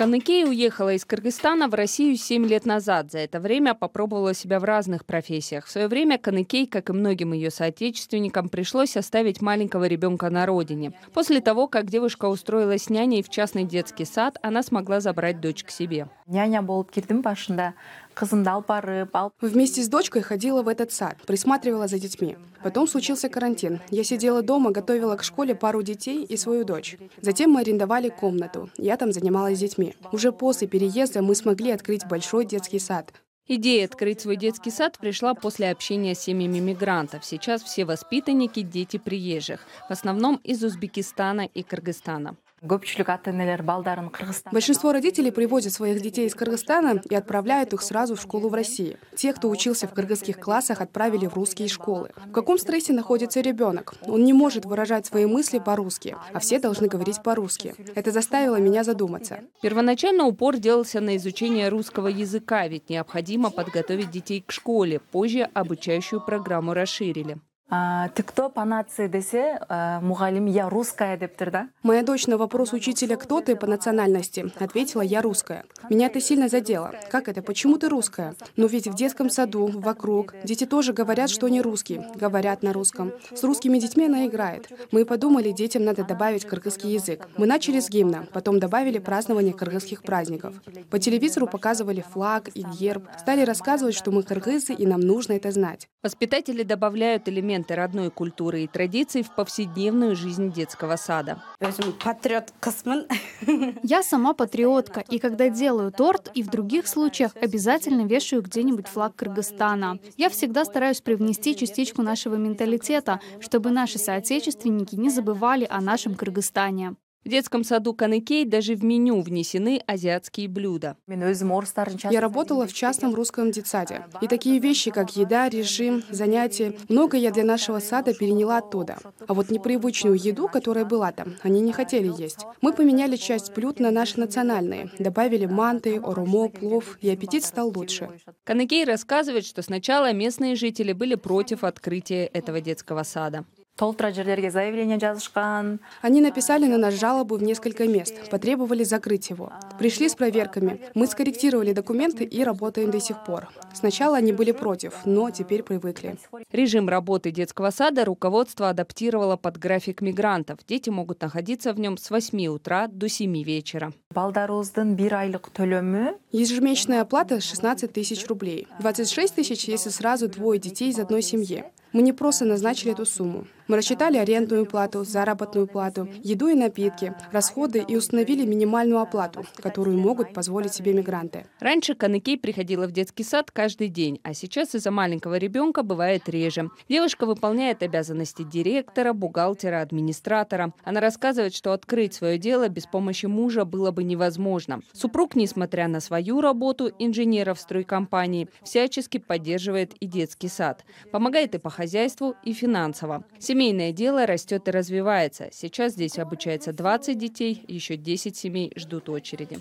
Каныкей уехала из Кыргызстана в Россию 7 лет назад. За это время попробовала себя в разных профессиях. В свое время Каныкей, как и многим ее соотечественникам, пришлось оставить маленького ребенка на родине. После того, как девушка устроилась няней в частный детский сад, она смогла забрать дочь к себе. Няня болуп келдим башында кызымды алып барып алып Вместе с дочкой ходила в этот сад, присматривала за детьми. Потом случился карантин. Я сидела дома, готовила к школе пару детей и свою дочь. Затем мы арендовали комнату. Я там занималась детьми. Уже после переезда мы смогли открыть большой детский сад. Идея открыть свой детский сад пришла после общения с семьями мигрантов. Сейчас все воспитанники – дети приезжих, в основном из Узбекистана и Кыргызстана. Большинство родителей привозят своих детей из Кыргызстана и отправляют их сразу в школу в России. Те, кто учился в кыргызских классах, отправили в русские школы. В каком стрессе находится ребенок? Он не может выражать свои мысли по-русски, а все должны говорить по-русски. Это заставило меня задуматься. Первоначально упор делался на изучение русского языка, ведь необходимо подготовить детей к школе. Позже обучающую программу расширили. А, кто по нации десе а, мұғалім я русская деп тұр да Моя дочь на вопрос учителя «Кто ты по национальности?» ответила «Я русская». Меня это сильно задело. Как это? Почему ты русская? Но ведь в детском саду, вокруг, дети тоже говорят, что они русские. Говорят на русском. С русскими детьми она играет. Мы подумали, детям надо добавить кыргызский язык. Мы начали с гимна, потом добавили празднование кыргызских праздников. По телевизору показывали флаг и герб. Стали рассказывать, что мы кыргызы и нам нужно это знать. Воспитатели добавляют элементы родной культуры и традиций в повседневную жизнь детского сада. Я сама патриотка, и когда делаю торт и в других случаях обязательно вешаю где-нибудь флаг Кыргызстана. Я всегда стараюсь привнести частичку нашего менталитета, чтобы наши соотечественники не забывали о нашем Кыргызстане. В детском саду Каныкей даже в меню внесены азиатские блюда. Я работала в частном русском детсаде. И такие вещи, как еда, режим, занятия, многое я для нашего сада переняла оттуда. А вот непривычную еду, которая была там, они не хотели есть. Мы поменяли часть блюд на наши национальные. Добавили манты, оромо, плов, и аппетит стал лучше. Каныкей рассказывает, что сначала местные жители были против открытия этого детского сада. Жерлерге заявление Они написали на нас жалобу в несколько мест, потребовали закрыть его. Пришли с проверками. Мы скорректировали документы и работаем до сих пор. Сначала они были против, но теперь привыкли. Режим работы детского сада руководство адаптировало под график мигрантов. Дети могут находиться в нем с 8 утра до 7 вечера. Ежемесячная оплата 16 тысяч рублей. 26 тысяч, если сразу двое детей из одной семьи. Мы не просто назначили эту сумму. Мы рассчитали арендную плату, заработную плату, еду и напитки, расходы и установили минимальную оплату, которую могут позволить себе мигранты. Раньше Каныкей приходила в детский сад каждый день, а сейчас из-за маленького ребенка бывает реже. Девушка выполняет обязанности директора, бухгалтера, администратора. Она рассказывает, что открыть свое дело без помощи мужа было бы невозможно. Супруг, несмотря на свою работу инженера в стройкомпании, всячески поддерживает и детский сад. Помогает и по хозяйству, и финансово. Семейное дело растет и развивается. Сейчас здесь обучается 20 детей, еще 10 семей ждут очереди.